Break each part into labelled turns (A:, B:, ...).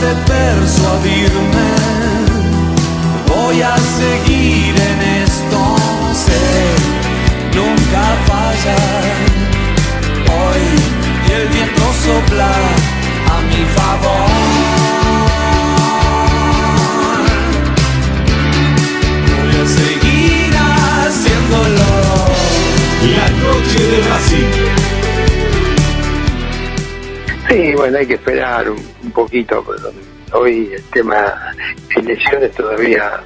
A: de persuadirme, voy a seguir en esto, sé, nunca fallar. Hoy el viento sopla a mi favor. Voy a seguir haciéndolo.
B: La noche de Racing.
C: Sí, bueno, hay que esperar un, un poquito. pero Hoy el tema de lesiones todavía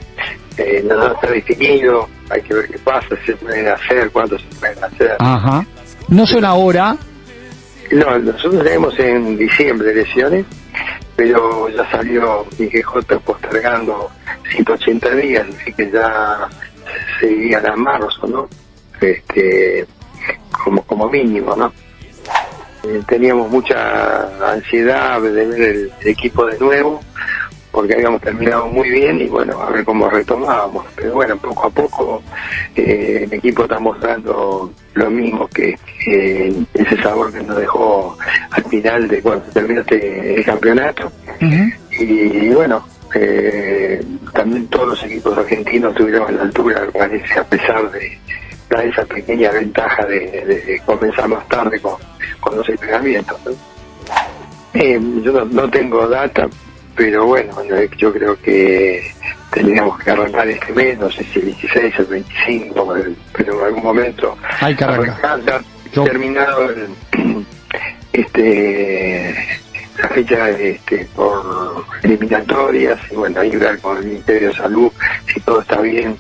C: eh, no, está definido. Hay que ver qué pasa, si se pueden hacer, cuánto se pueden hacer.
D: Ajá. No son ahora.
C: No, nosotros tenemos en diciembre lesiones, pero ya salió IGJ postergando 180 días, así que ya seguían a marzo, ¿no? Este, como, como mínimo, ¿no? Eh, teníamos mucha ansiedad de ver el, el equipo de nuevo, porque habíamos terminado muy bien y bueno, a ver cómo retomábamos. Pero bueno, poco a poco eh, el equipo está mostrando lo mismo que, ese sabor que nos dejó al final de cuando terminó este, el campeonato. Y, bueno, eh, también todos los equipos argentinos estuvieron a la altura, parece, a pesar de, de esa pequeña ventaja de, de- de comenzar más tarde con, con los entrenamientos. ¿no? Eh, yo no, no tengo data, pero bueno, yo, yo creo que tendríamos que arrancar este mes, no sé si el 16 o el 25, pero en algún momento
D: Hay que arrancar. Yo-
C: terminado el, este la fecha este, por eliminatorias y bueno hay que ver con el Ministerio de Salud si todo está bien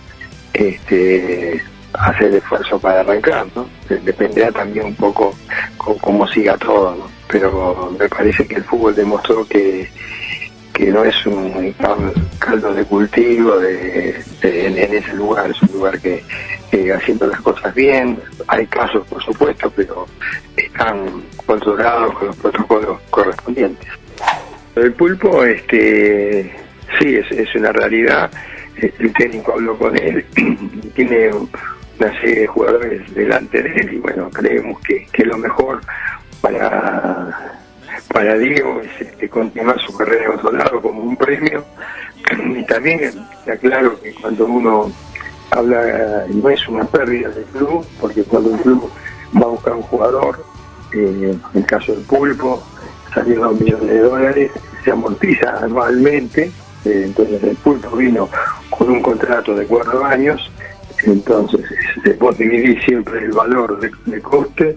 C: este hacer esfuerzo para arrancar ¿no? dependerá también un poco cómo siga todo ¿no? pero me parece que el fútbol demostró que que no es un cal- caldo de cultivo de, en, ese lugar, es un lugar que, que haciendo las cosas bien, hay casos por supuesto, pero están controlados con los protocolos correspondientes. El pulpo, este, sí, es, es una realidad, el técnico habló con él, tiene una serie de jugadores delante de él y bueno, creemos que, que lo mejor para para Diego es este, continuar su carrera en otro lado como un premio. Y también está claro que cuando uno habla no es una pérdida del club porque cuando un club va a buscar un jugador eh, en el caso del pulpo salió dos millones de dólares se amortiza anualmente eh, entonces el pulpo vino con un contrato de cuatro años entonces se puede dividir siempre el valor de, coste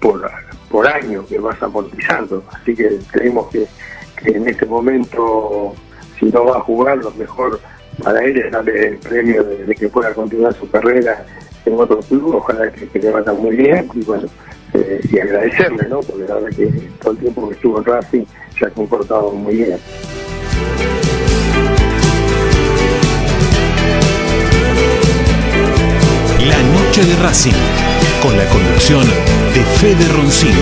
C: por, por año que vas amortizando. Así que creemos que, que en este momento, si no va a jugar, lo mejor para él es darle el premio de, que pueda continuar su carrera en otro club. Ojalá que, que le vaya muy bien y bueno, eh, y agradecerle, ¿no? Porque la verdad que todo el tiempo que estuvo en Racing se ha comportado muy bien.
B: La noche de Racing. Con la conducción de Fede Roncino.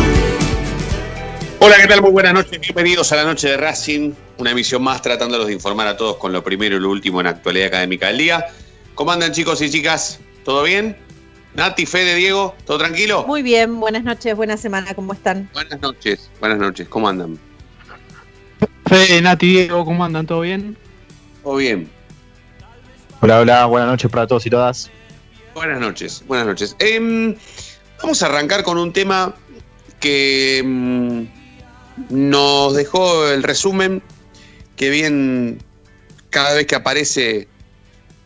E: Hola, ¿qué tal? Muy buenas noches. Bienvenidos a la noche de Racing, una emisión más tratándolos de informar a todos con lo primero y lo último en la actualidad académica del día. ¿Cómo andan chicos y chicas? ¿Todo bien? Nati, Fede, Diego, ¿todo tranquilo?
F: Muy bien, buenas noches, buena semana, ¿cómo están?
E: Buenas noches, buenas noches, ¿cómo andan?
D: Fede, Nati, Diego, ¿cómo andan? ¿Todo bien?
E: ¿Todo bien?
G: Hola, hola, buenas noches para todos y todas.
E: Buenas noches, buenas noches. Em, vamos a arrancar con un tema que em, nos dejó el resumen, que bien cada vez que aparece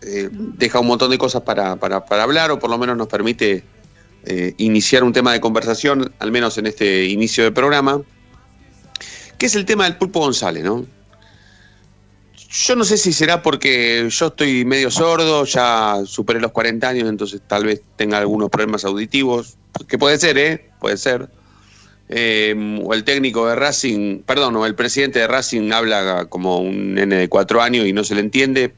E: eh, deja un montón de cosas para, hablar o por lo menos nos permite eh, iniciar un tema de conversación, al menos en este inicio de programa, que es el tema del pulpo González, ¿no? Yo no sé si será porque yo estoy medio sordo, ya superé los 40 años, entonces tal vez tenga algunos problemas auditivos, que puede ser, ¿eh? Puede ser. Eh, o el técnico de Racing, perdón, o el presidente de Racing habla como un nene de cuatro años y no se le entiende.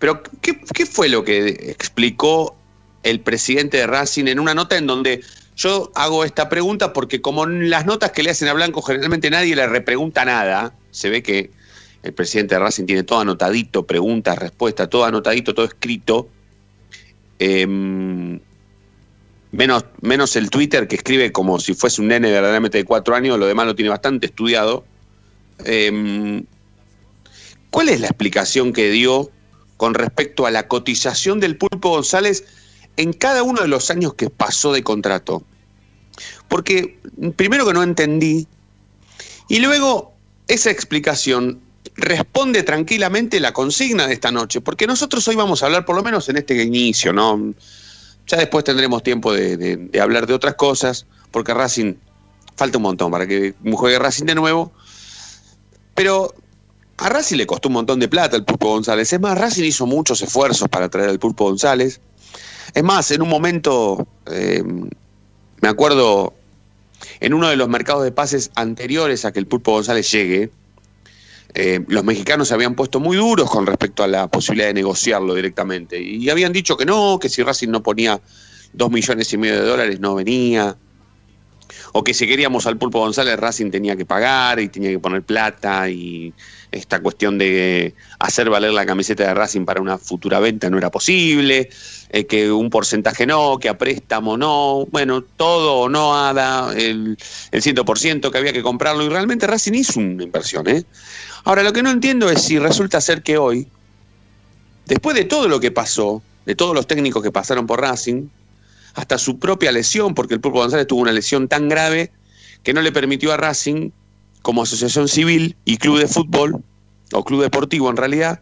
E: Pero, ¿qué, ¿qué, fue lo que explicó el presidente de Racing en una nota en donde yo hago esta pregunta porque como las notas que le hacen a Blanco generalmente nadie le repregunta nada, se ve que el presidente de Racing tiene todo anotadito, preguntas, respuestas, todo anotadito, todo escrito. Em, menos, menos el Twitter que escribe como si fuese un nene verdaderamente de cuatro años, lo demás lo tiene bastante estudiado. Em, ¿Cuál es la explicación que dio con respecto a la cotización del Pulpo González en cada uno de los años que pasó de contrato? Porque primero que no entendí, y luego esa explicación responde tranquilamente la consigna de esta noche, porque nosotros hoy vamos a hablar, por lo menos en este inicio, ¿no? Ya después tendremos tiempo de, hablar de otras cosas, porque Racing falta un montón para que juegue Racing de nuevo. Pero a Racing le costó un montón de plata el Pulpo González. Es más, Racing hizo muchos esfuerzos para traer al Pulpo González. Es más, en un momento, eh, me acuerdo, en uno de los mercados de pases anteriores a que el Pulpo González llegue, eh, los mexicanos se habían puesto muy duros con respecto a la posibilidad de negociarlo directamente. Y habían dicho que no, que si Racing no ponía dos millones y medio de dólares no venía. O que si queríamos al Pulpo González, Racing tenía que pagar y tenía que poner plata. Y esta cuestión de hacer valer la camiseta de Racing para una futura venta no era posible. Eh, que un porcentaje no, que a préstamo no. Bueno, todo o no ada, el, el 100% que había que comprarlo. Y realmente Racing hizo una inversión, ¿eh? Ahora, lo que no entiendo es si resulta ser que hoy, después de todo lo que pasó, de todos los técnicos que pasaron por Racing, hasta su propia lesión, porque el Pulpo González tuvo una lesión tan grave que no le permitió a Racing, como asociación civil y club de fútbol, o club deportivo en realidad,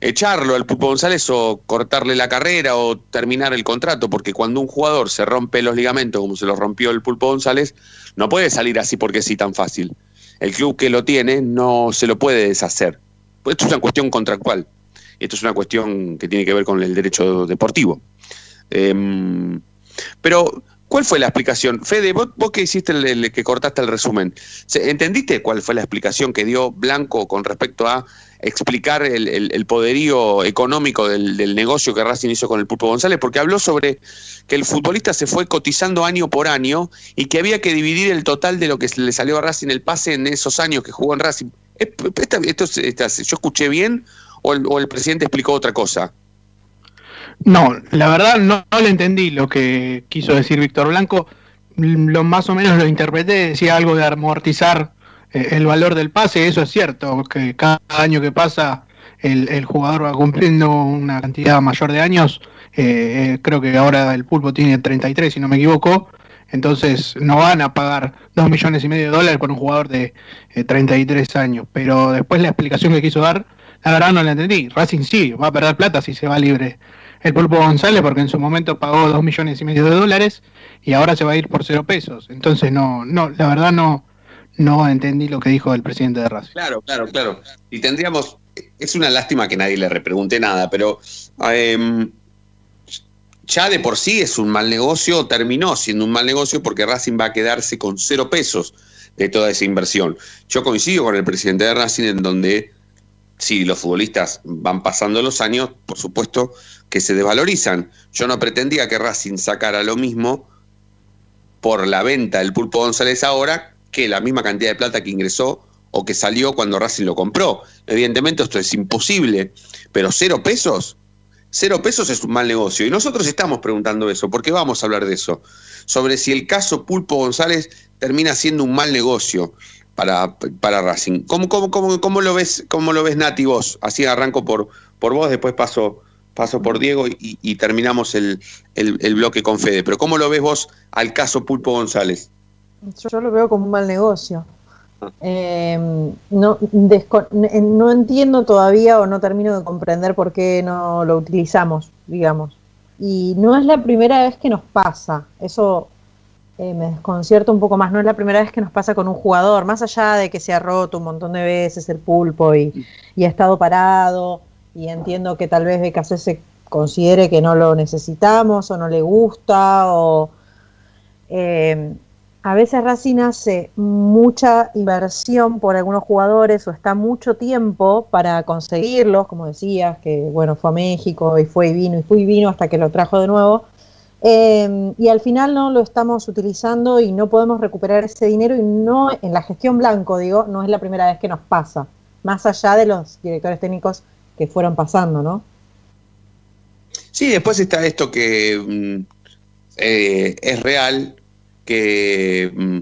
E: echarlo al Pulpo González o cortarle la carrera o terminar el contrato, porque cuando un jugador se rompe los ligamentos como se los rompió el Pulpo González, no puede salir así porque sí tan fácil el club que lo tiene no se lo puede deshacer. Pues esto es una cuestión contractual. Esto es una cuestión que tiene que ver con el derecho deportivo. Em, pero, ¿cuál fue la explicación? Fede, vos, que hiciste el, que cortaste el resumen, ¿entendiste cuál fue la explicación que dio Blanco con respecto a explicar el, poderío económico del, negocio que Racing hizo con el Pulpo González, porque habló sobre que el futbolista se fue cotizando año por año y que había que dividir el total de lo que le salió a Racing el pase en esos años que jugó en Racing. ¿Esto, ¿Yo escuché bien o el, presidente explicó otra cosa?
D: No, la verdad no, le entendí lo que quiso decir Víctor Blanco. Lo más o menos lo interpreté, decía algo de amortizar el valor del pase, eso es cierto, que cada año que pasa el, jugador va cumpliendo una cantidad mayor de años. Eh, eh, creo que ahora el pulpo tiene 33, si no me equivoco. Entonces no van a pagar 2 millones y medio de dólares por un jugador de 33 años. Pero después la explicación que quiso dar, la verdad no la entendí. Racing sí, va a perder plata si se va libre el Pulpo González porque en su momento pagó 2 millones y medio de dólares y ahora se va a ir por cero pesos. Entonces no, no, la verdad no, no entendí lo que dijo el presidente de Racing.
E: Claro, claro, claro. Y tendríamos, es una lástima que nadie le repregunte nada, pero em, ya de por sí es un mal negocio, terminó siendo un mal negocio porque Racing va a quedarse con cero pesos de toda esa inversión. Yo coincido con el presidente de Racing en donde si los futbolistas van pasando los años, por supuesto que se desvalorizan. Yo no pretendía que Racing sacara lo mismo por la venta del Pulpo González ahora que la misma cantidad de plata que ingresó o que salió cuando Racing lo compró. Evidentemente esto es imposible, pero cero pesos, cero pesos es un mal negocio. Y nosotros estamos preguntando eso, porque vamos a hablar de eso, sobre si el caso Pulpo González termina siendo un mal negocio para, para Racing. ¿Cómo, cómo, cómo, cómo lo ves, cómo lo ves Nati vos? Así arranco por, por vos, después paso paso por Diego y, terminamos el, el- el bloque con Fede. Pero ¿cómo lo ves vos al caso Pulpo González?
F: Yo lo veo como un mal negocio. Eh, no, n- no entiendo todavía o no termino de comprender por qué no lo utilizamos, digamos. Y no es la primera vez que nos pasa. Eso eh, me desconcierta un poco más. No es la primera vez que nos pasa con un jugador. Más allá de que se ha roto un montón de veces el pulpo y, y ha estado parado. Y entiendo que tal vez BKC se considere que no lo necesitamos o no le gusta o... eh, a veces Racing hace mucha inversión por algunos jugadores o está mucho tiempo para conseguirlos, como decías, que bueno, fue a México y fue y vino y fue y vino hasta que lo trajo de nuevo. Eh, y al final no lo estamos utilizando y no podemos recuperar ese dinero y no en la gestión blanco, digo, no es la primera vez que nos pasa, más allá de los directores técnicos que fueron pasando, ¿no?
E: Sí, después está esto que mm, eh, es real, que mm,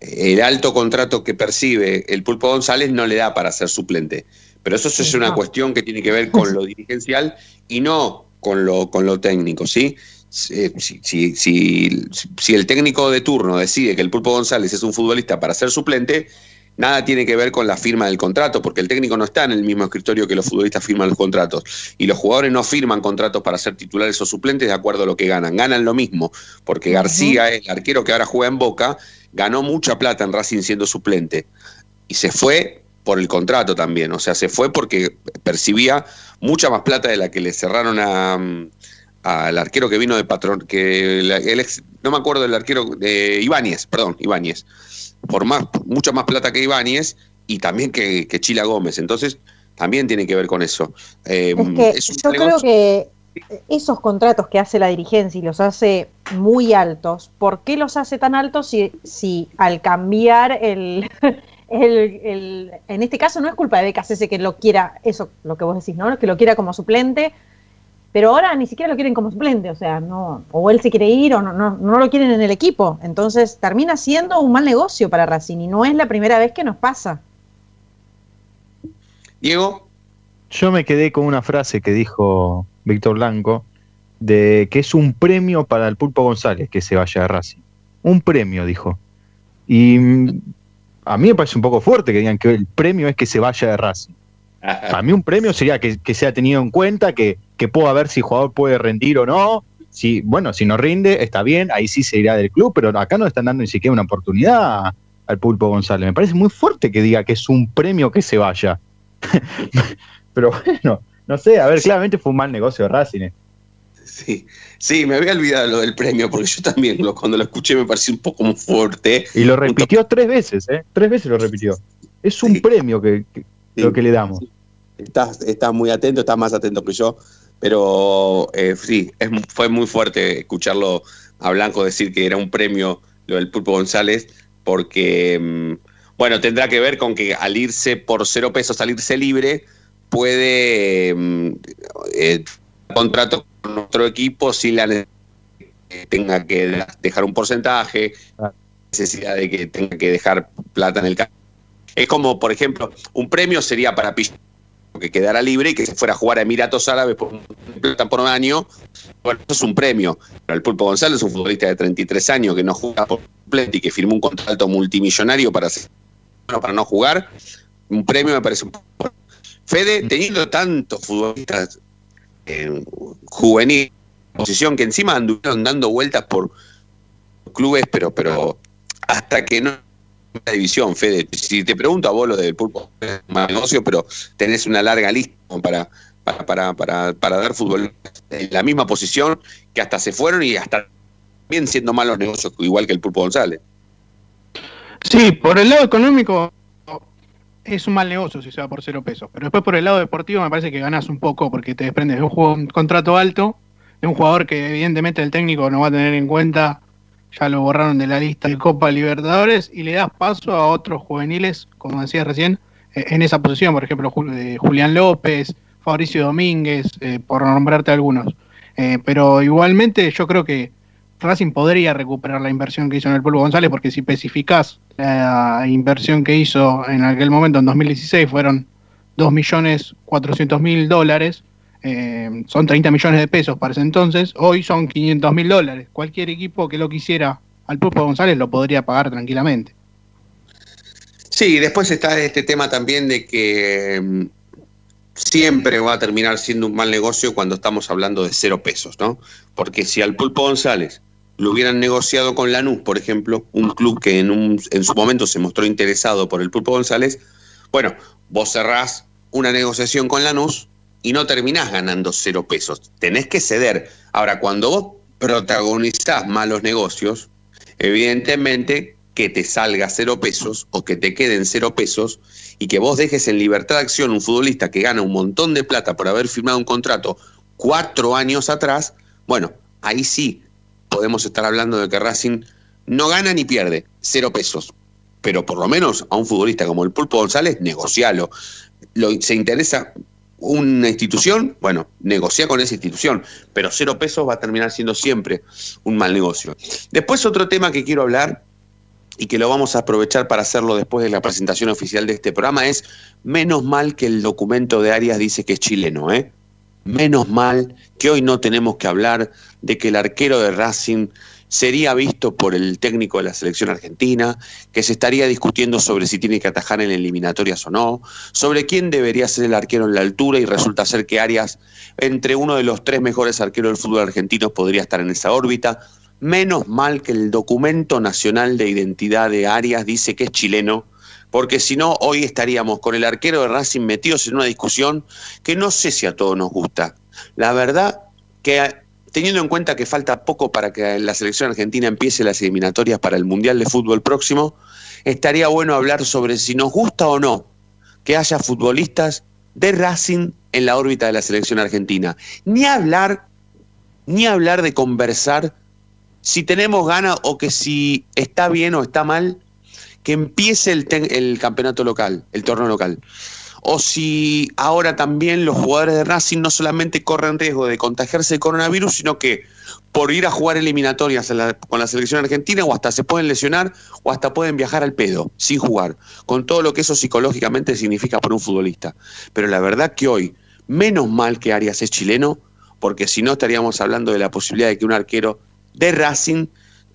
E: el alto contrato que percibe el Pulpo González no le da para ser suplente. Pero eso, es una cuestión que tiene que ver con lo dirigencial y no con lo, con lo técnico, ¿sí? Si, si- si- si el técnico de turno decide que el Pulpo González es un futbolista para ser suplente, nada tiene que ver con la firma del contrato, porque el técnico no está en el mismo escritorio que los futbolistas firman los contratos. Y los jugadores no firman contratos para ser titulares o suplentes de acuerdo a lo que ganan. Ganan lo mismo, porque García, el arquero que ahora juega en Boca, ganó mucha plata en Racing siendo suplente. Y se fue por el contrato también, o sea, se fue porque percibía mucha más plata de la que le cerraron a, mm, al arquero que vino de patrón, que el ex, no me acuerdo del arquero, de Ibáñez, perdón, Ibáñez, por más, mucha más plata que Ibáñez y también que, que Chila Gómez, entonces también tiene que ver con eso. Eh,
F: Es que
E: es un
F: yo creo que esos contratos que hace la dirigencia y los hace muy altos, ¿por qué los hace tan altos si, si al cambiar el, el, el- En este caso no es culpa de BKCS que lo quiera, eso, lo que vos decís, ¿no? Que lo quiera como suplente, pero ahora ni siquiera lo quieren como suplente, o sea, no, o él se quiere ir o no, no, no lo quieren en el equipo, entonces termina siendo un mal negocio para Racing y no es la primera vez que nos pasa.
E: Diego,
G: Yo me quedé con una frase que dijo Víctor Blanco de que es un premio para el Pulpo González que se vaya de Racing. Un premio, dijo. Y mm, a mí me parece un poco fuerte que digan que el premio es que se vaya de Racing. A mí un premio sería que, que sea tenido en cuenta, que, que pueda ver si el jugador puede rendir o no. Si, bueno, si no rinde, está bien, ahí sí se irá del club, pero acá no le están dando ni siquiera una oportunidad al Pulpo González. Me parece muy fuerte que diga que es un premio que se vaya. pero bueno, no sé, a ver, claramente fue un mal negocio de Racing. eh.
E: sí, sí, me había olvidado lo del premio, porque yo también lo- cuando lo escuché me pareció un poco muy fuerte.
G: Y lo repitió tres veces, ¿eh? Tres veces lo repitió. Es un
E: Sí.
G: premio que, que-
E: Sí.
G: lo que le damos.
E: Estás, estás muy atento, estás más atento que yo, pero eh, sí, es, fue muy fuerte escucharlo a Blanco decir que era un premio lo del Pulpo González, porque, mm, bueno, tendrá que ver con que al irse por cero pesos, salirse libre, puede mm, eh, contrato con otro equipo sin la necesidad de que tenga que de- dejar un porcentaje,
G: Ah.
E: necesidad de que tenga que dejar plata en el ca- Es como, por ejemplo, un premio sería para Pich que quedara libre y que se fuera a jugar a Emiratos Árabes por por un año. Bueno, eso es un premio. Pero el Pulpo González es un futbolista de 33 años que no juega por completo y que firmó un contrato multimillonario para, para no jugar. Un premio me parece un poco. Fede, teniendo tantos futbolistas eh, juveniles, posición que encima anduvieron dando vueltas por clubes, pero, pero hasta que no división, Fede. Si te pregunto a vos lo del pulpo, es un mal negocio, pero tenés una larga lista para, para, para, para, dar fútbol en la misma posición que hasta se fueron y hasta bien siendo malos negocios, igual que el Pulpo González.
D: Sí, por el lado económico es un mal negocio si se va por cero pesos. Pero después por el lado deportivo me parece que ganas un poco porque te desprendes de un, juego, un contrato alto, de un jugador que evidentemente el técnico no va a tener en cuenta, ya lo borraron de la lista de Copa Libertadores, y le das paso a otros juveniles, como decías recién, eh, en esa posición, por ejemplo, eh, Julián López, Fabricio Domínguez, eh, por nombrarte algunos. Pero igualmente yo creo que Racing podría recuperar la inversión que hizo en el Pulpo González, porque si especificás la inversión que hizo en aquel momento, en 2016, fueron 2.400.000 dólares. Eh, son 30 millones de pesos para ese entonces, hoy son 500 mil dólares. Cualquier equipo que lo quisiera al Pulpo González lo podría pagar tranquilamente.
E: Sí, después está este tema también de que mm, siempre va a terminar siendo un mal negocio cuando estamos hablando de cero pesos, ¿no? Porque si al Pulpo González lo hubieran negociado con Lanús, por ejemplo, un club que en, un, en su momento se mostró interesado por el Pulpo González, bueno, vos cerrás una negociación con Lanús y no terminás ganando cero pesos. Tenés que ceder. Ahora, cuando vos protagonizás malos negocios, evidentemente que te salga cero pesos o que te queden cero pesos y que vos dejes en libertad de acción un futbolista que gana un montón de plata por haber firmado un contrato cuatro años atrás, bueno, ahí sí podemos estar hablando de que Racing no gana ni pierde, cero pesos. Pero por lo menos a un futbolista como el Pulpo González, negocialo. Lo, se interesa una institución, bueno, negocia con esa institución, pero cero pesos va a terminar siendo siempre un mal negocio. Después otro tema que quiero hablar y que lo vamos a aprovechar para hacerlo después de la presentación oficial de este programa es, menos mal que el documento de Arias dice que es chileno, ¿eh? Menos mal que hoy no tenemos que hablar de que el arquero de Racing sería visto por el técnico de la selección argentina, que se estaría discutiendo sobre si tiene que atajar en eliminatorias o no, sobre quién debería ser el arquero en la altura y resulta ser que Arias, entre uno de los tres mejores arqueros del fútbol argentino, podría estar en esa órbita. Menos mal que el documento nacional de identidad de Arias dice que es chileno, porque si no, hoy estaríamos con el arquero de Racing metidos en una discusión que no sé si a todos nos gusta. La verdad que teniendo en cuenta que falta poco para que la selección argentina empiece las eliminatorias para el Mundial de Fútbol próximo, estaría bueno hablar sobre si nos gusta o no que haya futbolistas de Racing en la órbita de la selección argentina. Ni hablar, ni hablar de conversar si tenemos ganas o que si está bien o está mal que empiece el, el campeonato local, el torneo local o si ahora también los jugadores de Racing no solamente corren riesgo de contagiarse de coronavirus, sino que por ir a jugar eliminatorias con la selección argentina o hasta se pueden lesionar o hasta pueden viajar al pedo sin jugar, con todo lo que eso psicológicamente significa para un futbolista. Pero la verdad que hoy, menos mal que Arias es chileno, porque si no estaríamos hablando de la posibilidad de que un arquero de Racing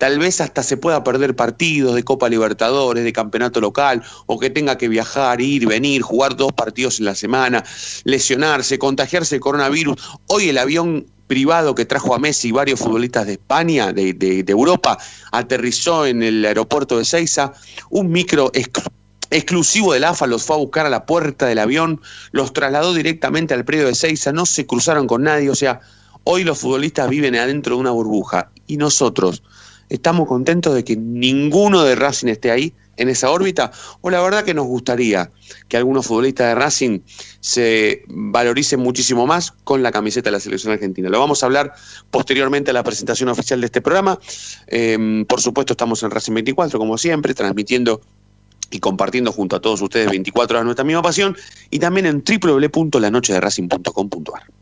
E: tal vez hasta se pueda perder partidos de Copa Libertadores, de campeonato local, o que tenga que viajar, ir, venir, jugar dos partidos en la semana, lesionarse, contagiarse de coronavirus. Hoy el avión privado que trajo a Messi y varios futbolistas de España, de, Europa, aterrizó en el aeropuerto de Seiza, un micro exclusivo del AFA los fue a buscar a la puerta del avión, los trasladó directamente al predio de Seiza, no se cruzaron con nadie, o sea, hoy los futbolistas viven adentro de una burbuja y nosotros estamos contentos de que ninguno de Racing esté ahí en esa órbita, o la verdad que nos gustaría que algunos futbolistas de Racing se valoricen muchísimo más con la camiseta de la selección argentina. Lo vamos a hablar posteriormente a la presentación oficial de este programa. Em, por supuesto, estamos en Racing 24, como siempre, transmitiendo y compartiendo junto a todos ustedes 24 horas nuestra misma pasión y también en www.lanochederacing.com.ar.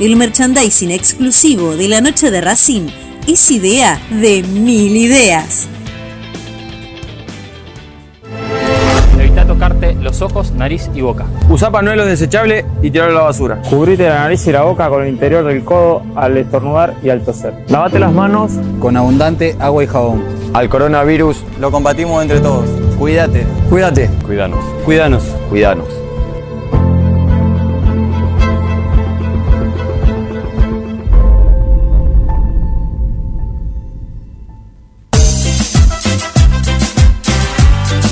H: El merchandising exclusivo de la noche de Racing es idea de mil ideas.
I: Evita tocarte los ojos, nariz y boca.
J: Usa panuelos desechables y tirarlo a la basura.
I: Cubrite la nariz y la boca con el interior del codo al estornudar y al toser. Lavate las manos
J: Con abundante agua y jabón.
I: al coronavirus.
J: Lo combatimos entre todos. Cuídate. Cuídate.
I: Cuidanos.
J: Cuídanos.
I: Cuidanos.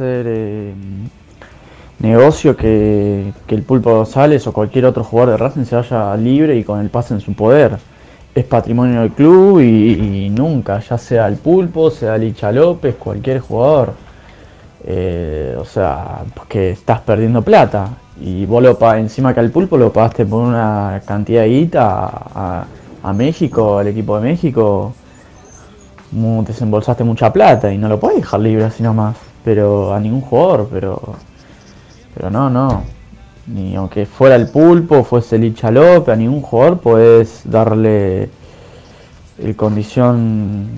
K: Ser eh, negocio que, el Pulpo González o cualquier otro jugador de Racing se vaya libre y con el pase en su poder. Es patrimonio del club y, nunca, ya sea el Pulpo, sea Licha López, cualquier jugador. Eh, o sea, porque estás perdiendo plata y vos lo encima que al Pulpo lo pagaste por una cantidad de guita a, a- México, al equipo de México desembolsaste mucha plata y no lo puedes dejar libre así nomás. Pero a ningún jugador, pero. Pero no, no. Ni aunque fuera el pulpo, fuese Licha López, a ningún jugador puedes darle el condición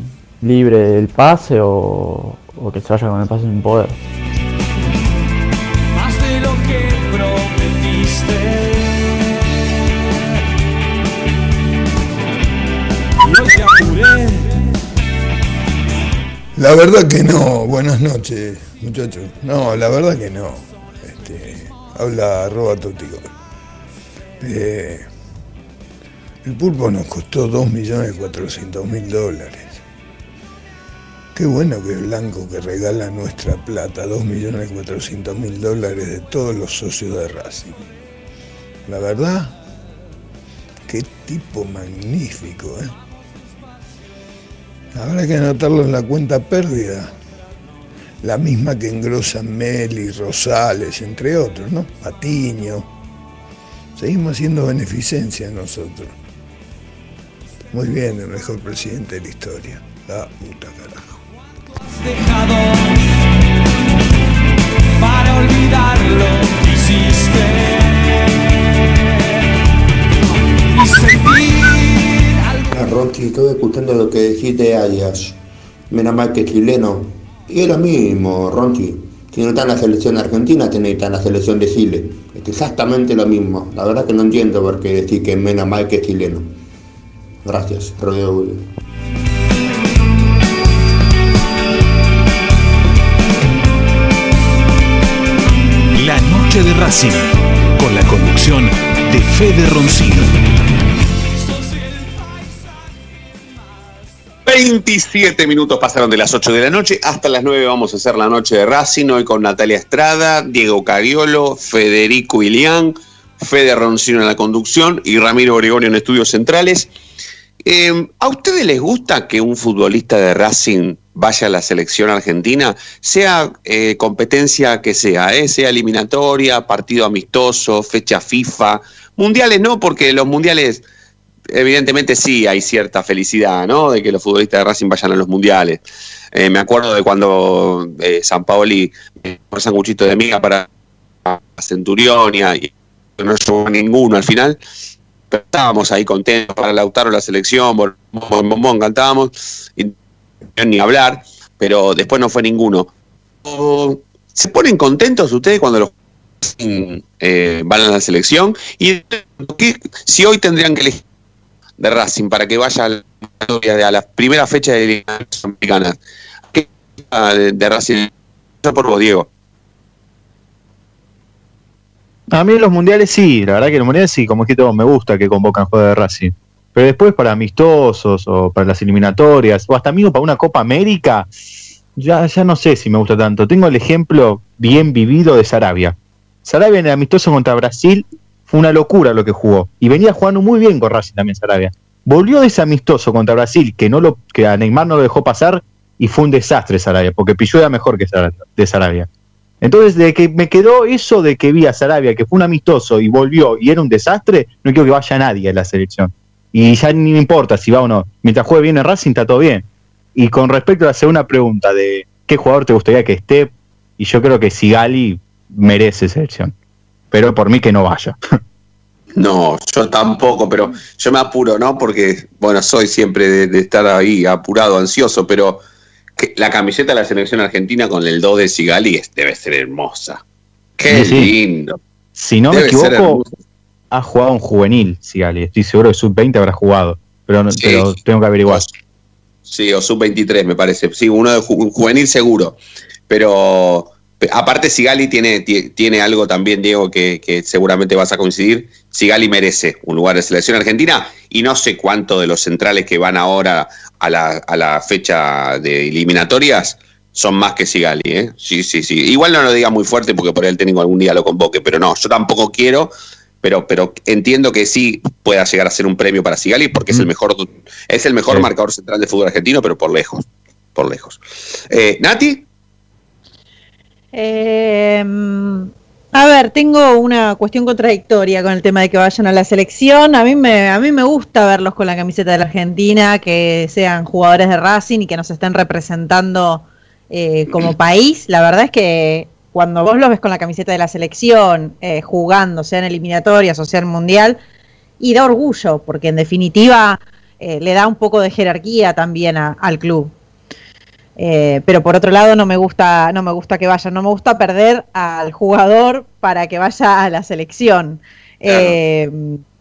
K: libre del pase o, o que se vaya con el pase sin poder.
L: La verdad que no. Buenas noches, muchachos. No, la verdad que no. Este, habla arroba Totico. Eh, el pulpo nos costó 2.400.000 dólares. Qué bueno que Blanco que regala nuestra plata, 2.400.000 dólares de todos los socios de Racing. La verdad, qué tipo magnífico, ¿eh? Habrá que anotarlo en la cuenta pérdida. La misma que engrosan Meli, Rosales, entre otros, ¿no? Patiño. Seguimos haciendo beneficencia nosotros. Muy bien, el mejor presidente de la historia. La puta carajo.
A: para olvidar hiciste y sentir algo
M: Ah, Ronchi, estuve escuchando lo que dijiste Arias. Menos mal que chileno. Y es lo mismo, Ronchi. Si no está en la selección argentina, tiene que estar en la selección de Chile. Es exactamente lo mismo. La verdad que no entiendo por qué decir que menos mal que chileno. Gracias, Rodrigo.
B: La noche de Racing, con la conducción de Fede Roncino.
E: 27 minutos pasaron de las 8 de la noche. Hasta las 9 vamos a hacer la noche de Racing. Hoy con Natalia Estrada, Diego Cariolo, Federico Ilián, Fede Roncino en la conducción y Ramiro Oregón en estudios centrales. Eh, ¿A ustedes les gusta que un futbolista de Racing vaya a la selección argentina? Sea eh, competencia que sea, eh, sea eliminatoria, partido amistoso, fecha FIFA. Mundiales no, porque los mundiales evidentemente sí hay cierta felicidad, ¿no? De que los futbolistas de Racing vayan a los mundiales. Eh, me acuerdo de cuando eh, San Paoli me un sanguchito de miga para Centurión y, no llegó ninguno al final. Pero estábamos ahí contentos para Lautaro la selección, bombón, bombón, cantábamos, y ni hablar, pero después no fue ninguno. ¿Se ponen contentos ustedes cuando los eh, van a la selección? Y ¿qué- si hoy tendrían que elegir de Racing para que vaya a la, primera fecha de eliminatorias americanas. ¿Qué de, Racing? Por vos, Diego.
G: A mí los mundiales sí, la verdad que los mundiales sí, como dijiste vos, me gusta que convocan juegos de Racing. Pero después para amistosos o para las eliminatorias, o hasta mismo para una Copa América, ya, ya no sé si me gusta tanto. Tengo el ejemplo bien vivido de Sarabia. Sarabia en el amistoso contra Brasil una locura lo que jugó. Y venía jugando muy bien con Racing también Sarabia. Volvió de ese amistoso contra Brasil, que no lo, que a Neymar no lo dejó pasar, y fue un desastre Sarabia, porque Pilló era mejor que Sarabia, de Sarabia. Entonces, de que me quedó eso de que vi a Sarabia, que fue un amistoso y volvió y era un desastre, no quiero que vaya nadie a la selección. Y ya ni me importa si va o no. Mientras juegue bien en Racing, está todo bien. Y con respecto a la segunda pregunta de qué jugador te gustaría que esté, y yo creo que Sigali merece selección. Pero por mí que no vaya.
E: No, yo tampoco, pero yo me apuro, ¿no? Porque, bueno, soy siempre de, de estar ahí apurado, ansioso, pero que la camiseta de la selección argentina con el 2 de Sigali es- debe ser hermosa. Qué
G: Sí, sí.
E: lindo.
G: Si no
E: Debe
G: me equivoco, ha jugado un juvenil, Sigali. Estoy seguro que sub-20 habrá jugado. Pero, no-
E: Sí.
G: pero tengo que averiguar.
E: Sí, o sub-23 me parece. Sí, uno de ju- juvenil seguro. Pero pe- aparte Sigali tiene, ti- tiene algo también, Diego, que, que seguramente vas a coincidir. Sigali merece un lugar de selección argentina y no sé cuánto de los centrales que van ahora a la, a la fecha de eliminatorias son más que Sigali, ¿eh? Sí, sí, sí. Igual no lo diga muy fuerte porque por ahí el técnico algún día lo convoque, pero no, yo tampoco quiero, pero, pero entiendo que sí pueda llegar a ser un premio para Sigali porque es el mejor, es el mejor
G: Sí.
E: marcador central del fútbol argentino, pero por lejos, por lejos. Eh, Nati,
F: Eh, a ver, tengo una cuestión contradictoria con el tema de que vayan a la selección. A mí me, a mí me gusta verlos con la camiseta de la Argentina, que sean jugadores de Racing y que nos estén representando eh, como país. La verdad es que cuando vos los ves con la camiseta de la selección, eh, jugando, sea en eliminatorias o sea en mundial, y da orgullo, porque en definitiva eh, le da un poco de jerarquía también a- al club. Eh, pero por otro lado no me gusta no me gusta que vaya no me gusta perder al jugador para que vaya a la selección. Eh,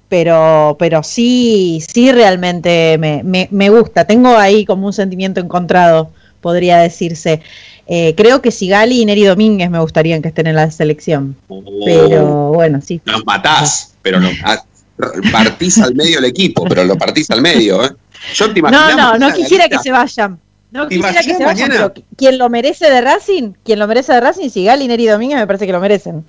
F: pero pero sí sí realmente me, me, me gusta. Tengo ahí como un sentimiento encontrado podría decirse. Eh, creo que Sigali y Neri Domínguez me gustarían que estén en la selección. Pero bueno sí.
E: Nos matás, pero a- partís al medio el equipo, pero lo partís al medio, ¿eh? Yo te
F: no no no quisiera que se vayan no
E: ¿Te
F: quisiera que
E: imaginas
F: se vayan
E: mañana?
F: pero quien lo merece de Racing quien lo merece de Racing Sigali y Neri Domínguez me parece que lo merecen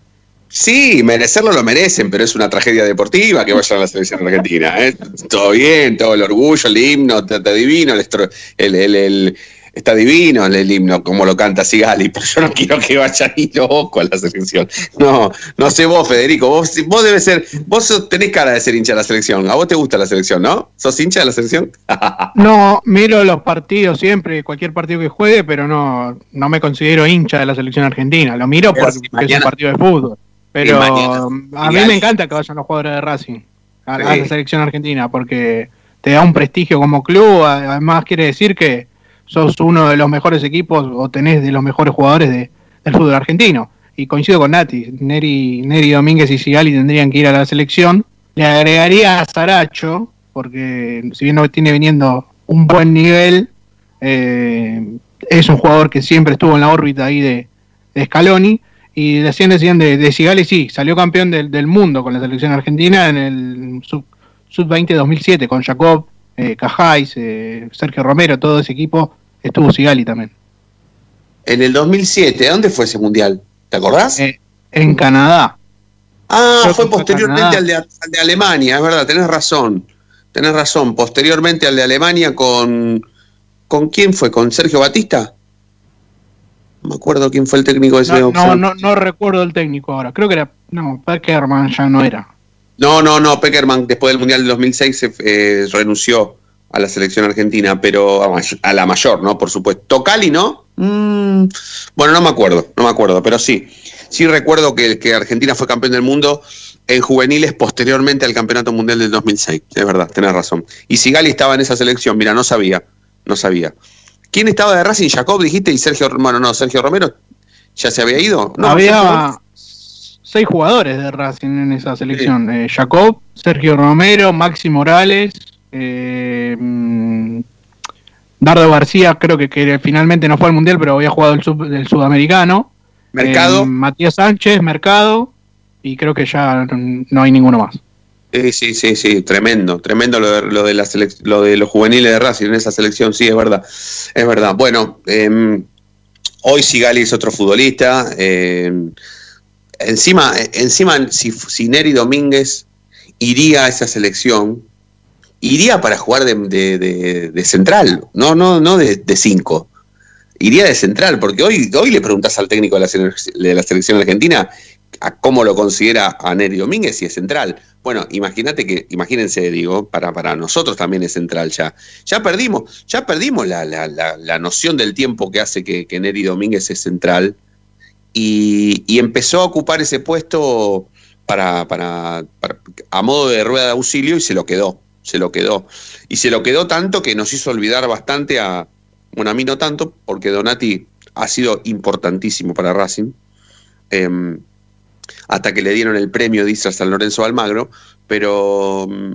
E: Sí, merecerlo lo merecen, pero es una tragedia deportiva que vayan a la selección argentina. ¿eh? Todo bien, todo el orgullo, el himno, está, está divino, el, estro- el- el- el- está divino el, himno, como lo canta Sigali, pero yo no quiero que vaya ni loco a la selección. No, no sé vos, Federico, vos, vos debes ser, vos tenés cara de ser hincha de la selección, a vos te gusta la selección, ¿no? ¿Sos hincha de la selección?
D: No, miro los partidos siempre, cualquier partido que juegue, pero no, no me considero hincha de la selección argentina. Lo miro porque
E: si
D: es un partido de fútbol. Pero
E: mañana-
D: a mí me encanta que vayan los jugadores de Racing a, la selección argentina porque te da un prestigio como club. Además, quiere decir que sos uno de los mejores equipos o tenés de los mejores jugadores de- del fútbol argentino. Y coincido con Nati, Neri, Neri Domínguez y Sigali tendrían que ir a la selección. Le agregaría a Saracho, porque si bien no tiene viniendo un buen nivel, eh, es un jugador que siempre estuvo en la órbita ahí de, de Scaloni. Y decían, decían de, Sigali, sí, salió campeón del, del mundo con la selección argentina en el sub, sub 20 2007 con Jacob eh, Cajáis, eh, Sergio Romero, todo ese equipo, estuvo Sigali también.
E: En el 2007, ¿dónde fue ese mundial? ¿Te acordás?
D: Eh, en Canadá.
E: Ah,
D: Creo
E: fue posteriormente al de, al de Alemania, es verdad, tenés razón. Tenés razón, posteriormente al de Alemania con... ¿Con quién fue? ¿Con Sergio Batista? No me acuerdo quién fue el técnico de ese
D: No, no, no, no recuerdo el técnico ahora. Creo que era. No, Peckerman ya no era.
E: No, no, no, Peckerman después del Mundial del 2006 se, eh, renunció a la selección argentina, pero a, la mayor, ¿no? Por supuesto. Tocali, ¿no? Mm, bueno, no me acuerdo, no me acuerdo, pero sí. Sí recuerdo que, que Argentina fue campeón del mundo en juveniles posteriormente al Campeonato Mundial del 2006. Es verdad, tenés razón. Y Sigali estaba en esa selección, mira, no sabía, no sabía. ¿Quién estaba de Racing? Jacob, dijiste, y Sergio, bueno, no, Sergio Romero, ¿ya se había ido? No, Sergio
D: Había seis jugadores de Racing en esa selección. Eh, Jacob, Sergio Romero, Maxi Morales, eh, mm, Dardo García, creo que, que finalmente no fue al Mundial, pero había jugado el, sub- el sudamericano.
E: Mercado.
D: Eh, Matías Sánchez, Mercado, y creo que ya no hay ninguno más.
E: Sí, sí, sí, sí, tremendo, tremendo lo de, lo de, la selec- lo de los juveniles de Racing en esa selección, sí, es verdad, es verdad. Bueno, eh, hoy Sigali es otro futbolista, eh, encima, encima si, Neri Domínguez iría a esa selección, iría para jugar de, central, no, no, no de, cinco. Iría de central, porque hoy, hoy le preguntas al técnico de la, sele- de la selección argentina a cómo lo considera a Neri Domínguez si es central. Bueno, imagínate que, imagínense, digo, para, para nosotros también es central ya. Ya perdimos, ya perdimos la, la- la- la noción del tiempo que hace que, que Neri Domínguez es central y, empezó a ocupar ese puesto para, para- a modo de rueda de auxilio y se lo quedó, se lo quedó. Y se lo quedó tanto que nos hizo olvidar bastante a, bueno, a mí no tanto, porque Donati ha sido importantísimo para Racing. Em, hasta que le dieron el premio dice a Lorenzo Almagro, pero mm,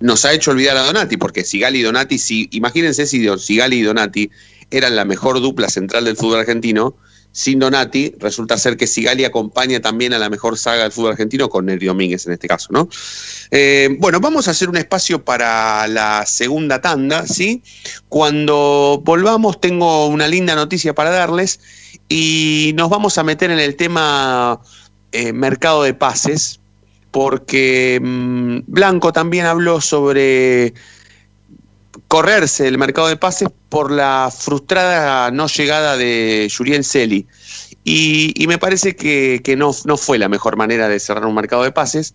E: nos ha hecho olvidar a Donati, porque Sigali y Donati, si, imagínense si Sigali y Donati eran la mejor dupla central del fútbol argentino, sin Donati resulta ser que Sigali acompaña también a la mejor saga del fútbol argentino con Neri Domínguez en este caso, ¿no? Eh, bueno, vamos a hacer un espacio para la segunda tanda, ¿sí? Cuando volvamos tengo una linda noticia para darles y nos vamos a meter en el tema eh, mercado de pases, porque mm, Blanco también habló sobre correrse el mercado de pases por la frustrada no llegada de Juriel Celi. Y, me parece que, que no, no fue la mejor manera de cerrar un mercado de pases.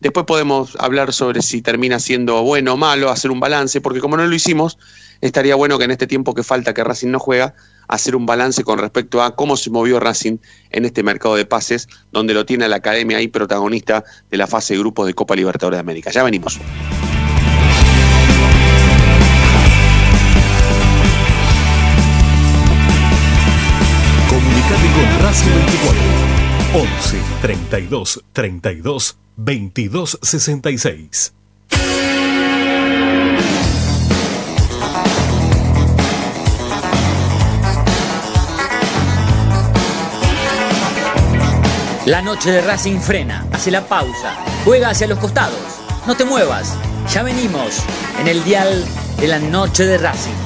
E: Después podemos hablar sobre si termina siendo bueno o malo, hacer un balance, porque como no lo hicimos, estaría bueno que en este tiempo que falta que Racing no juega, hacer un balance con respecto a cómo se movió Racing en este mercado de pases, donde lo tiene la academia ahí protagonista de la fase de grupos de Copa Libertadores de América. Ya venimos.
B: Con Racing 24 11 32 32 22 66.
N: La noche de Racing frena, hace la pausa, juega hacia los costados. No te muevas, ya venimos en el dial de la noche de Racing.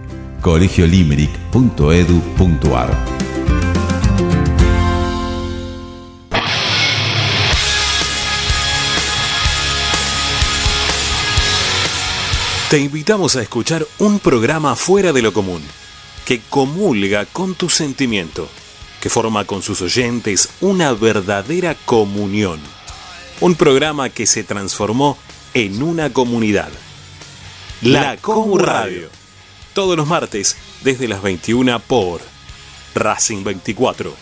O: colegiolimerick.edu.ar
B: Te invitamos a escuchar un programa fuera de lo común, que comulga con tu sentimiento, que forma con sus oyentes una verdadera comunión. Un programa que se transformó en una comunidad. La Comu Radio. Todos los martes desde las 21 por Racing 24.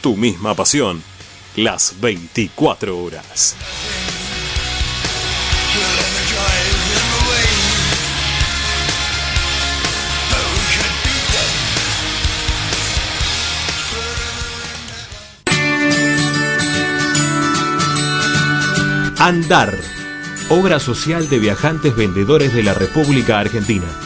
B: Tu misma pasión las 24 horas. Andar, obra social de viajantes vendedores de la República Argentina.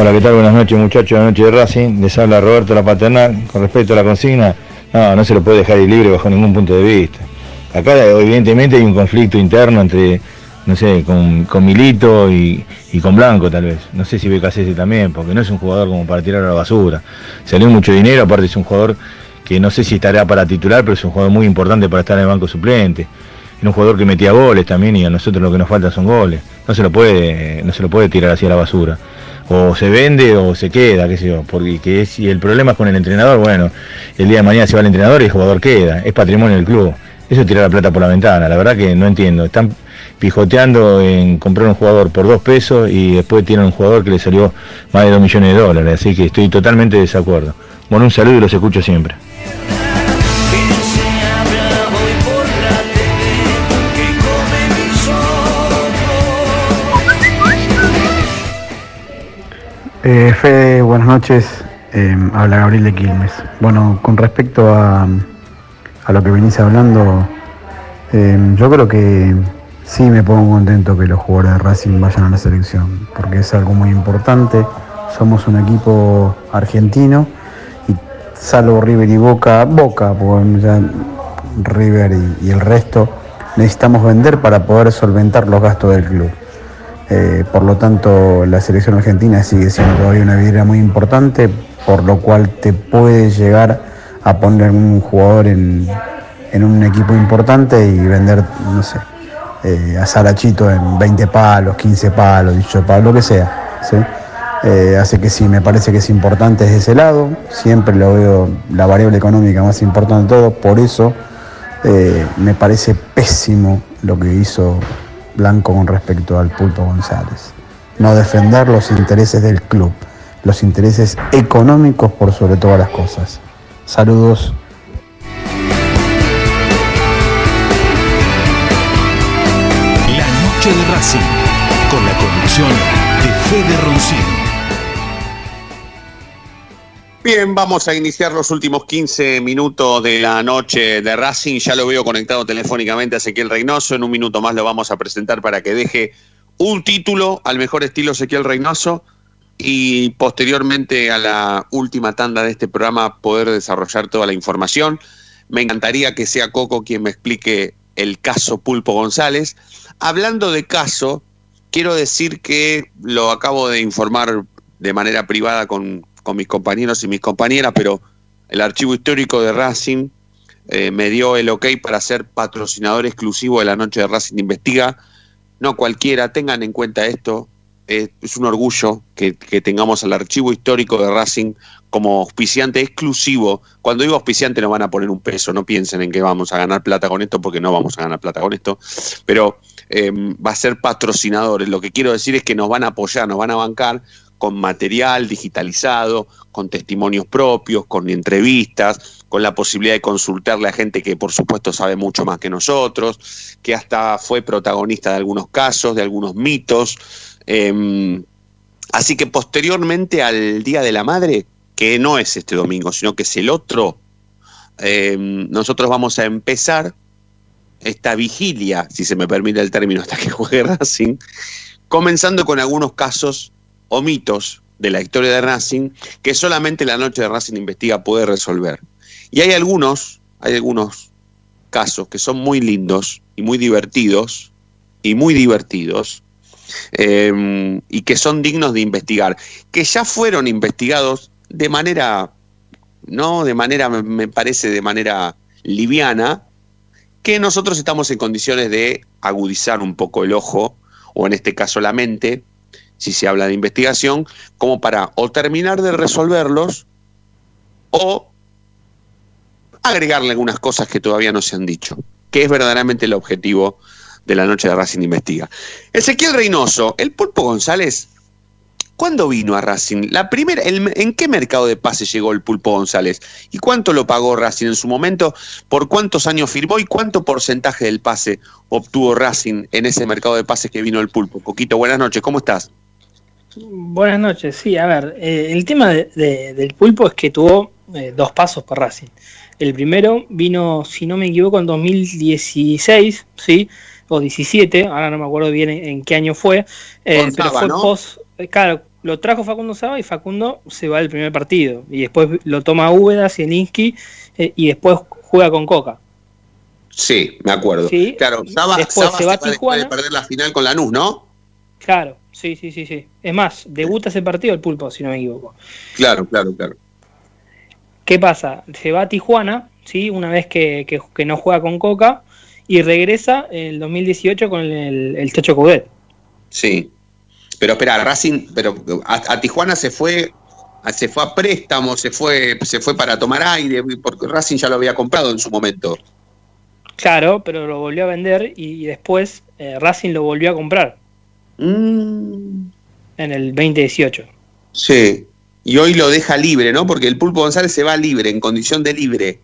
P: Hola, ¿qué tal? Buenas noches muchachos, buenas noches de Racing. Les habla Roberto La Paternal. Con respecto a la consigna, no, no se lo puede dejar ir libre bajo ningún punto de vista. Acá evidentemente hay un conflicto interno entre, no sé, con, con Milito y, y con Blanco tal vez. No sé si Becasese también, porque no es un jugador como para tirar a la basura. Salió mucho dinero, aparte es un jugador que no sé si estará para titular, pero es un jugador muy importante para estar en el banco suplente. Era un jugador que metía goles también y a nosotros lo que nos falta son goles. No se lo puede, no se lo puede tirar así a la basura. O se vende o se queda, qué sé yo. Porque que y el problema es con el entrenador, bueno, el día de mañana se va el entrenador y el jugador queda. Es patrimonio del club. Eso es tirar la plata por la ventana, la verdad que no entiendo. Están pijoteando en comprar un jugador por dos pesos y después tienen un jugador que le salió más de dos millones de dólares. Así que estoy totalmente de desacuerdo. Bueno, un saludo y los escucho siempre.
Q: Eh, Fede, buenas noches. Eh, habla Gabriel de Quilmes. Bueno, con respecto a, a lo que venís hablando, eh, yo creo que sí me pongo contento que los jugadores de Racing vayan a la selección, porque es algo muy importante. Somos un equipo argentino y salvo River y Boca, Boca, ya River y el resto, necesitamos vender para poder solventar los gastos del club. Eh, por lo tanto, la selección argentina sigue siendo todavía una vidriera muy importante, por lo cual te puede llegar a poner un jugador en, en un equipo importante y vender, no sé, eh, a Sarachito en 20 palos, 15 palos, 18 palos, lo que sea. ¿sí? Eh, así que sí, me parece que es importante desde ese lado. Siempre lo veo la variable económica más importante de todo, por eso Eh, me parece pésimo lo que hizo Blanco con respecto al Pulpo González. No defender los intereses del club, los intereses económicos por sobre todas las cosas. Saludos.
B: La noche de Racing, con la conducción de Fede Roncino.
E: Bien, vamos a iniciar los últimos 15 minutos de la noche de Racing. Ya lo veo conectado telefónicamente a Ezequiel Reynoso. En un minuto más lo vamos a presentar para que deje un título al mejor estilo Ezequiel Reynoso y posteriormente a la última tanda de este programa poder desarrollar toda la información. Me encantaría que sea Coco quien me explique el caso Pulpo González. Hablando de caso, quiero decir que lo acabo de informar de manera privada con, con mis compañeros y mis compañeras, pero el archivo histórico de Racing eh, me dio el ok para ser patrocinador exclusivo de la noche de Racing Investiga. No cualquiera, tengan en cuenta esto, es un orgullo que, que, tengamos al archivo histórico de Racing como auspiciante exclusivo. Cuando digo auspiciante no van a poner un peso, no piensen en que vamos a ganar plata con esto, porque no vamos a ganar plata con esto, pero eh, va a ser patrocinadores. Lo que quiero decir es que nos van a apoyar, nos van a bancar con material digitalizado, con testimonios propios, con entrevistas, con la posibilidad de consultarle a gente que por supuesto sabe mucho más que nosotros, que hasta fue protagonista de algunos casos, de algunos mitos. Eh, así que posteriormente al Día de la Madre, que no es este domingo, sino que es el otro, eh, nosotros vamos a empezar esta vigilia, si se me permite el término, hasta que juegue Racing, comenzando con algunos casos o mitos de la historia de Racing que solamente la noche de Racing Investiga puede resolver. Y hay algunos, hay algunos casos que son muy lindos y muy divertidos, y muy divertidos, eh, y que son dignos de investigar, que ya fueron investigados de manera, no de manera, me parece, de manera liviana, que nosotros estamos en condiciones de agudizar un poco el ojo, o en este caso la mente, si se habla de investigación, como para o terminar de resolverlos o agregarle algunas cosas que todavía no se han dicho, que es verdaderamente el objetivo de la noche de Racing Investiga. Ezequiel Reynoso, el Pulpo González, ¿cuándo vino a Racing? La primera, ¿En qué mercado de pase llegó el Pulpo González? ¿Y cuánto lo pagó Racing en su momento? ¿Por cuántos años firmó y cuánto porcentaje del pase obtuvo Racing en ese mercado de pases que vino el Pulpo? Coquito, buenas noches, ¿cómo estás?
R: Buenas noches, sí, a ver, eh, el tema de, de, del pulpo es que tuvo eh, dos pasos por Racing. El primero vino, si no me equivoco, en 2016, ¿sí? O 17, ahora no me acuerdo bien en, en qué año fue, eh, pero
E: Saba,
R: fue
E: ¿no?
R: post, claro, lo trajo Facundo Saba y Facundo se va del primer partido. Y después lo toma Úbeda, Zielinski eh, y después juega con Coca.
E: Sí, me acuerdo.
R: Sí,
E: claro, Saba,
R: después
E: Saba
R: se va a Tijuana.
E: de perder la final con Lanús, ¿no?
R: Claro, sí, sí, sí, sí. Es más, debuta ese partido el pulpo, si no me equivoco.
E: Claro, claro, claro.
R: ¿Qué pasa? Se va a Tijuana, ¿sí? Una vez que, que, que no juega con Coca y regresa en el 2018 con el, el Chacho Coudet.
E: Sí. Pero espera, Racing, pero a, a Tijuana se fue, a- se fue a préstamo, se fue, se fue para tomar aire, porque Racing ya lo había comprado en su momento.
R: Claro, pero lo volvió a vender y, y después eh, Racing lo volvió a comprar.
E: Mm.
R: En el 2018.
E: Sí. Y hoy lo deja libre, ¿no? Porque el Pulpo González se va libre, en condición de libre.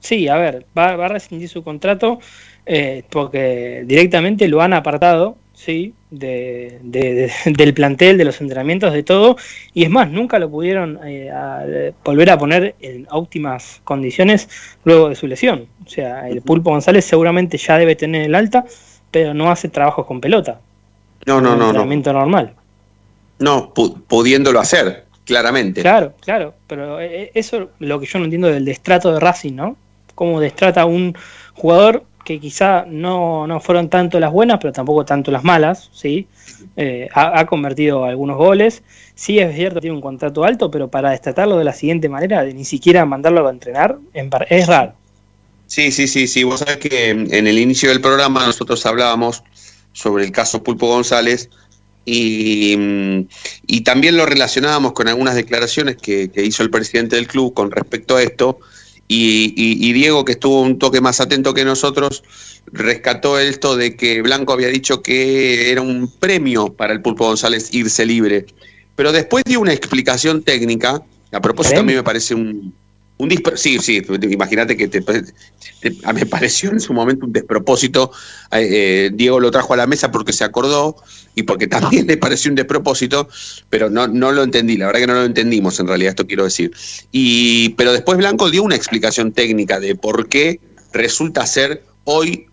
R: Sí, a ver, va, va a rescindir su contrato eh, porque directamente lo han apartado, sí, de, de- de- del plantel, de los entrenamientos, de todo. Y es más, nunca lo pudieron eh, a- volver a poner en óptimas condiciones luego de su lesión. O sea, el Pulpo González seguramente ya debe tener el alta, pero no hace trabajos con pelota.
E: No, no, no, no.
R: entrenamiento normal.
E: No, pu- pudiéndolo hacer, claramente.
R: Claro, claro, pero eh, eso es lo que yo no entiendo del destrato de Racing, ¿no? Cómo destrata a un jugador que quizá no, no fueron tanto las buenas, pero tampoco tanto las malas, ¿sí? Eh, ha, ha convertido algunos goles. Sí, es cierto, tiene un contrato alto, pero para destratarlo de la siguiente manera, de ni siquiera mandarlo a entrenar, es raro.
E: Sí, sí, sí, sí. Vos sabés que en el inicio del programa nosotros hablábamos sobre el caso Pulpo González y, mm, y también lo relacionábamos con algunas declaraciones que, que hizo el presidente del club con respecto a esto y, y- y Diego, que estuvo un toque más atento que nosotros, rescató esto de que Blanco había dicho que era un premio para el Pulpo González irse libre. Pero después dio una explicación técnica, a propósito a mí me parece un, un sí, sí, imagínate que te, me pareció en su momento un despropósito. Eh, eh, Diego lo trajo a la mesa porque se acordó y porque también le pareció un despropósito, pero no, no lo entendí, la verdad que no lo entendimos en realidad, esto quiero decir. Y, pero después Blanco dio una explicación técnica de por qué resulta ser hoy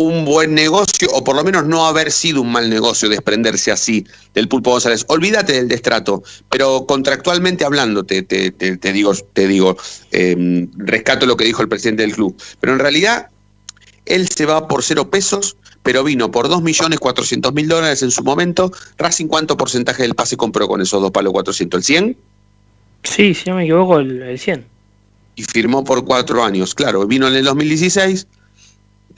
E: un buen negocio, o por lo menos no haber sido un mal negocio desprenderse así del Pulpo González. Olvídate del destrato, pero contractualmente hablando, te, te- te- te digo, te digo eh, rescato lo que dijo el presidente del club. Pero en realidad, él se va por cero pesos, pero vino por 2.400.000 dólares en su momento. Racing, ¿cuánto porcentaje del pase compró con esos dos palos 400? ¿El 100?
R: Sí, si no me equivoco, el, el 100.
E: y firmó por cuatro años. Claro, vino en el 2016,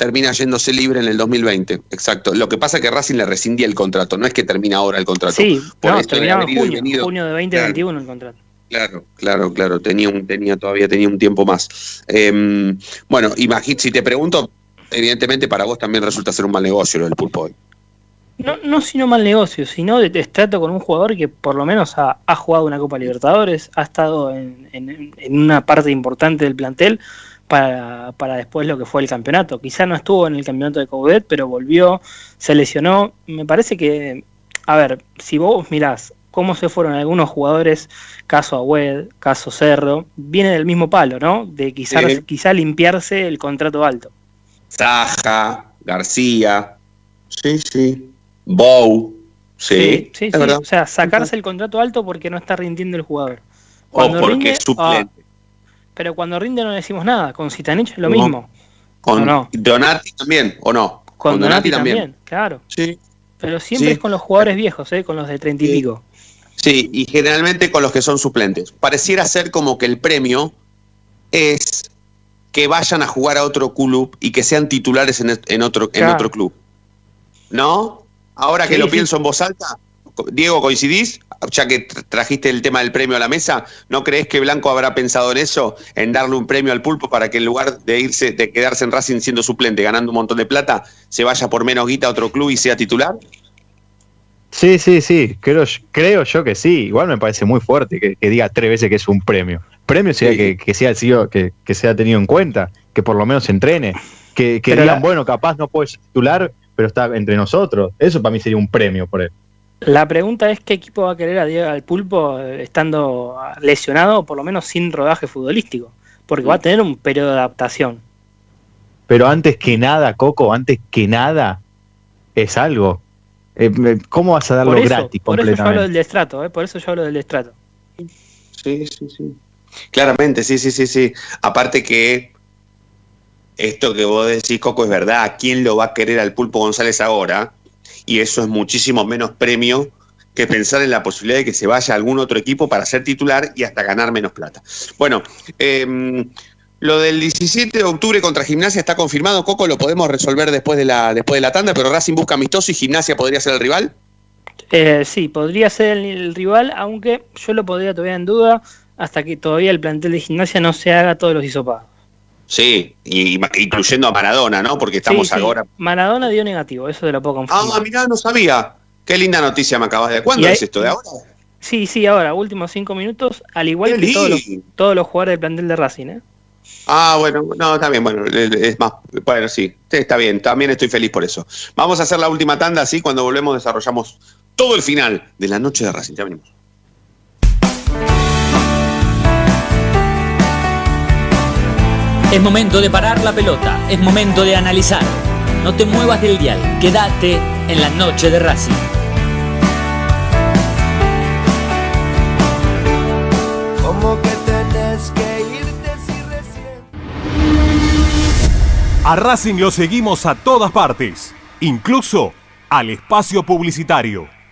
E: termina yéndose libre en el 2020. Exacto. Lo que pasa es que Racing le rescindía el contrato, no es que termina ahora el contrato.
R: Sí,
E: Por
R: no,
E: esto de haber y
R: junio,
E: venido.
R: junio de 2021 el contrato.
E: Claro, claro, claro. Tenía un, tenía todavía tenía un tiempo más. Eh, bueno, imagínate, si te pregunto, evidentemente para vos también resulta ser un mal negocio lo del pulpo hoy.
R: No, no sino mal negocio, sino de destrato con un jugador que por lo menos ha, ha jugado una Copa Libertadores, ha estado en, en- en una parte importante del plantel para, para después lo que fue el campeonato. Quizá no estuvo en el campeonato de Coudet, pero volvió, se lesionó. Me parece que, a ver, si vos mirás cómo se fueron algunos jugadores, caso Agüed, caso Cerro, viene del mismo palo, ¿no? De quizá,
E: Sí.
R: quizá limpiarse el contrato alto.
E: Saja, García, sí, sí. Bow, sí.
R: sí. O sea, sacarse el contrato alto porque no está rindiendo el jugador.
E: O porque es suplente.
R: ah, pero cuando rinde no decimos nada. Con Citanich es lo
E: No.
R: mismo.
E: Con
R: ¿O no?
E: Donati también, ¿o no?
R: Con, Donati, también. claro.
E: Sí.
R: Pero siempre
E: Sí.
R: es con los jugadores viejos, ¿eh? con los de treinta y pico.
E: Sí, y generalmente con los que son suplentes. Pareciera ser como que el premio es que vayan a jugar a otro club y que sean titulares en, en otro, en otro club. ¿No? Ahora que
R: Sí,
E: lo
R: sí.
E: pienso en voz alta, Diego, ¿coincidís? Ya que tra- trajiste el tema del premio a la mesa, ¿no crees que Blanco habrá pensado en eso? En darle un premio al pulpo para que en lugar de irse, de quedarse en Racing siendo suplente, ganando un montón de plata, se vaya por menos guita a otro club y sea titular?
G: Sí, sí, sí, creo, creo yo que sí. Igual me parece muy fuerte que, que diga tres veces que es un premio. Premio sería que, que sea sido, que, que sea tenido en cuenta, que por lo menos se entrene, que, digan,
R: la-
G: bueno, capaz no puede ser titular, pero está entre nosotros. Eso para mí sería un premio por él.
R: La pregunta es qué equipo va a querer a Diego al pulpo eh, estando lesionado o por lo menos sin rodaje futbolístico. Porque va a tener un periodo de adaptación.
G: Pero antes que nada, Coco, antes que nada, es algo. Eh, ¿Cómo vas a darlo
R: Por eso,
G: gratis
R: por eso yo hablo
G: completamente?
R: del destrato, ¿eh? por eso yo hablo del destrato.
E: Sí, sí, sí. Claramente, sí, sí, sí, sí. Aparte que esto que vos decís, Coco, es verdad. ¿Quién lo va a querer al Pulpo González ahora? Y eso es muchísimo menos premio que pensar en la posibilidad de que se vaya a algún otro equipo para ser titular y hasta ganar menos plata. Bueno, eh, lo del 17 de octubre contra Gimnasia está confirmado, Coco, lo podemos resolver después de la, después de la tanda, pero Racing busca amistoso y Gimnasia podría ser el rival.
R: Eh, sí, podría ser el, el rival, aunque yo lo podría todavía en duda hasta que todavía el plantel de gimnasia no se haga todos los hisopados.
E: Sí, y, incluyendo a Maradona, ¿no? Porque estamos
R: Sí, sí.
E: ahora
R: Maradona dio negativo, eso te lo puedo confirmar.
E: Ah, mirá, no sabía. Qué linda noticia me acabas de. ¿Cuándo es esto? ¿De ahora?
R: Sí, sí, ahora, últimos cinco minutos, al igual
E: Qué
R: que todos los,
E: lindo.
R: todos los jugadores del plantel de Racing. ¿eh?
E: Ah, bueno, no, está bien, bueno, es más, bueno, sí, está bien, también estoy feliz por eso. Vamos a hacer la última tanda, así cuando volvemos desarrollamos todo el final de la noche de Racing. Ya venimos.
N: Es momento de parar la pelota, es momento de analizar. No te muevas del dial, quédate en la noche de Racing.
A: Como que tenés que irte si recién.
P: A Racing lo seguimos a todas partes, incluso al espacio publicitario.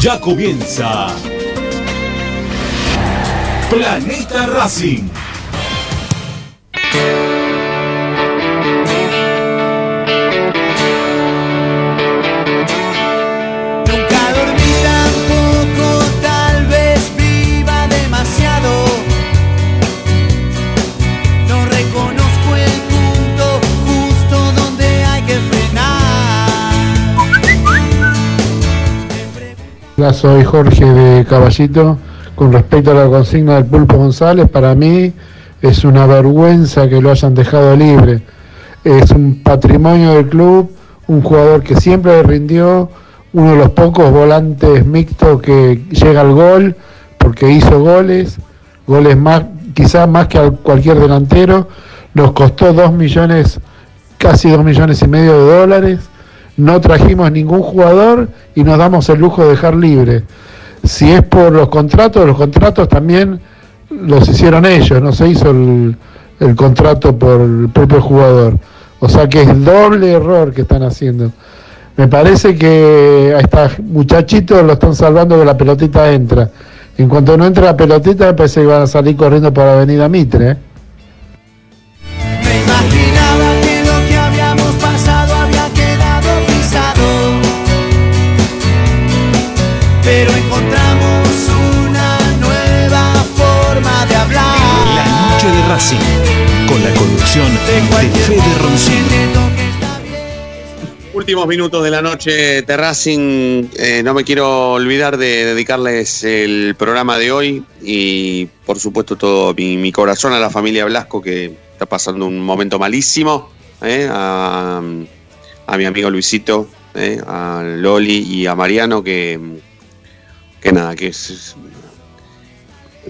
A: Ya comienza Planeta Racing.
S: Hola, soy Jorge de Caballito. Con respecto a la consigna del Pulpo González, para mí es una vergüenza que lo hayan dejado libre. Es un patrimonio del club, un jugador que siempre rindió, uno de los pocos volantes mixtos que llega al gol, porque hizo goles, goles más, quizás más que a cualquier delantero. Nos costó dos millones, casi dos millones y medio de dólares. No trajimos ningún jugador y nos damos el lujo de dejar libre. Si es por los contratos, los contratos también los hicieron ellos, no se hizo el, contrato por el propio jugador. O sea que es doble error que están haciendo. Me parece que a esta muchachito lo están salvando que la pelotita entra. En cuanto no entre la pelotita, me parece que van a salir corriendo por la avenida Mitre. ¿eh?
T: Noche de Racing, con la conducción de Fede Roncino.
E: Últimos minutos de la noche de Racing. Eh, no me quiero olvidar de dedicarles el programa de hoy y, por supuesto, todo mi, mi corazón a la familia Blasco que está pasando un momento malísimo. eh, a, a mi amigo Luisito, eh, a Loli y a Mariano, que, que nada, que es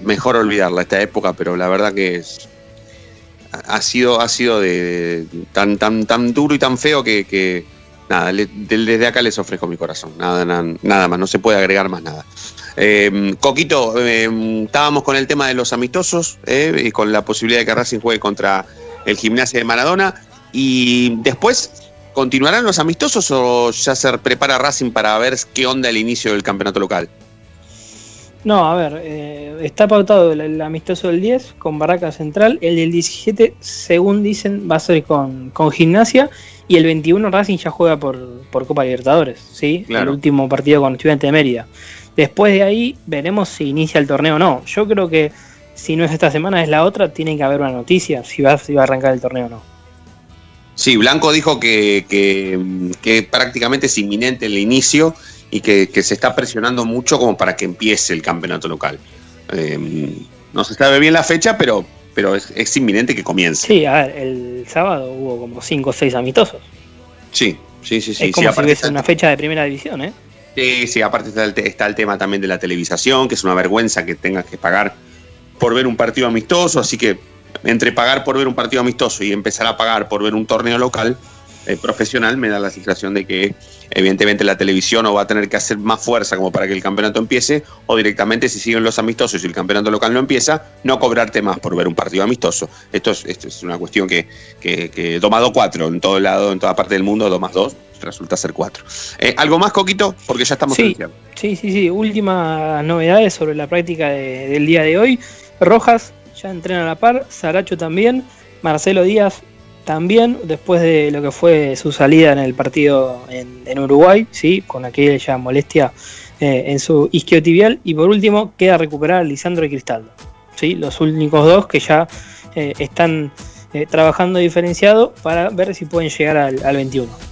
E: mejor olvidarla esta época, pero la verdad que es, ha sido, ha sido de, tan, tan, tan duro y tan feo que, nada, desde acá les ofrezco mi corazón, nada, nada, nada más, no se puede agregar más nada. Eh, Coquito, eh, estábamos con el tema de los amistosos eh, y con la posibilidad de que Racing juegue contra el Gimnasia de Maradona y después continuarán los amistosos o ya se prepara Racing para ver qué onda el inicio del campeonato local.
R: No, a ver, eh, está pautado el, el amistoso del 10 con Barraca Central, el del 17, según dicen, va a ser con, con Gimnasia, y el 21 Racing ya juega por, por Copa Libertadores, ¿sí?
E: Claro.
R: El último partido con Estudiante de Mérida. Después de ahí veremos si inicia el torneo o no. Yo creo que si no es esta semana, es la otra, tiene que haber una noticia si va, si va a arrancar el torneo o no.
E: Sí, Blanco dijo que, que, que prácticamente es inminente el inicio y que, que se está presionando mucho como para que empiece el campeonato local. Eh, no se sabe bien la fecha, pero, pero es, es inminente que comience.
R: Sí, a ver, el sábado hubo como 5 o 6 amistosos.
E: Sí, sí, sí. sí,
R: es como
E: sí,
R: si
E: está-
R: una fecha de primera división, ¿eh?
E: Sí, sí, aparte está el, está el tema también de la televisación, que es una vergüenza que tengas que pagar por ver un partido amistoso, así que entre pagar por ver un partido amistoso y empezar a pagar por ver un torneo local eh, profesional, me da la sensación de que evidentemente la televisión o va a tener que hacer más fuerza como para que el campeonato empiece, o directamente si siguen los amistosos y el campeonato local no empieza, no cobrarte más por ver un partido amistoso. Esto es, esto es una cuestión que, que, que 2 más 2, 4, en todo lado, en toda parte del mundo, 2 más 2 resulta ser 4. Eh, ¿Algo más, Coquito? Porque ya estamos
R: Sí.
E: en el cierre.
R: Sí, sí, sí. Últimas novedades sobre la práctica de- del día de hoy. Rojas ya entrena a la par, Saracho también, Marcelo Díaz también, después de lo que fue su salida en el partido en, Uruguay, sí, con aquella molestia eh, en su isquiotibial. Y por último, queda recuperar a Lisandro y Cristaldo. ¿sí? Los únicos dos que ya eh, están eh, trabajando diferenciado para ver si pueden llegar al, al 21.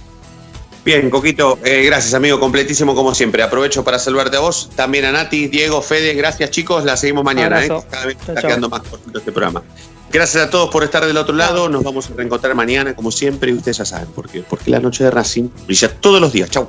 E: Bien, Coquito, eh, gracias amigo, completísimo como siempre. Aprovecho para saludarte a vos, también a Nati, Diego, Fede, gracias chicos, la seguimos mañana. ¿eh? cada vez está quedando más cortito este programa. Gracias a todos por estar del otro lado, nos vamos a reencontrar mañana como siempre y ustedes ya saben por qué, porque la noche de Racing brilla todos los días, chau.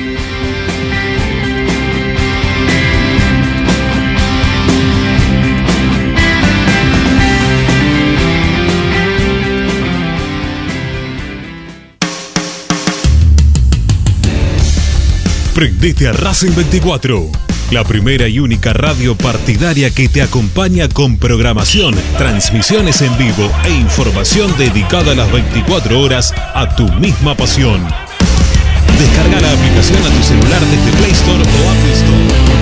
B: Prendete a Racing 24, la primera y única radio partidaria que te acompaña con programación, transmisiones en vivo e información dedicada a las 24 horas a tu misma pasión. Descarga la aplicación a tu celular desde Play Store o Apple Store.